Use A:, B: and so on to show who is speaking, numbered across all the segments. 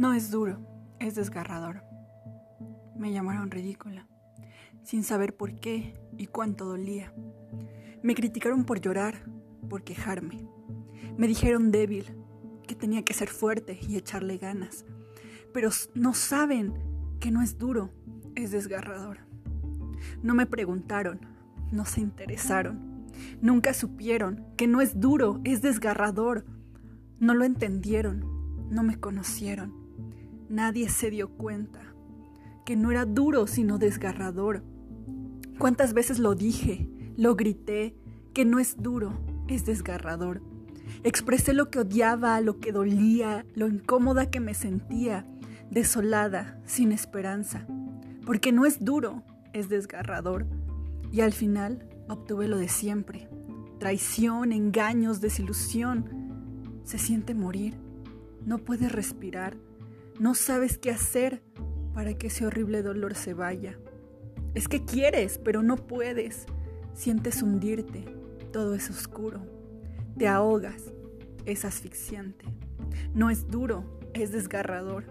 A: No es duro, es desgarrador. Me llamaron ridícula, sin saber por qué y cuánto dolía. Me criticaron por llorar, por quejarme. Me dijeron débil, que tenía que ser fuerte y echarle ganas. Pero no saben que no es duro, es desgarrador. No me preguntaron, no se interesaron. Nunca supieron que no es duro, es desgarrador. No lo entendieron, no me conocieron. Nadie se dio cuenta que no era duro sino desgarrador. ¿Cuántas veces lo dije, lo grité, que no es duro, es desgarrador? Expresé lo que odiaba, lo que dolía, lo incómoda que me sentía, desolada, sin esperanza. Porque no es duro, es desgarrador. Y al final obtuve lo de siempre. Traición, engaños, desilusión. Se siente morir. No puedes respirar no sabes qué hacer para que ese horrible dolor se vaya. Es que quieres, pero no puedes. Sientes hundirte, todo es oscuro. Te ahogas, es asfixiante. No es duro, es desgarrador.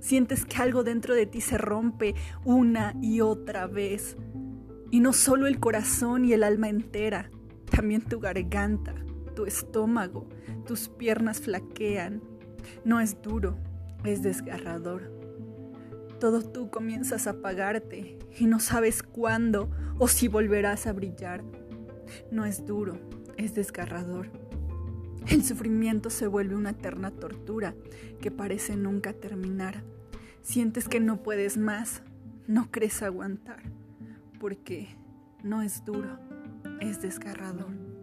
A: Sientes que algo dentro de ti se rompe una y otra vez. Y no solo el corazón y el alma entera, también tu garganta, tu estómago, tus piernas flaquean. No es duro, es desgarrador. Todo tú comienzas a apagarte y no sabes cuándo o si volverás a brillar. No es duro, es desgarrador. El sufrimiento se vuelve una eterna tortura que parece nunca terminar. Sientes que no puedes más, no crees aguantar, porque no es duro, es desgarrador.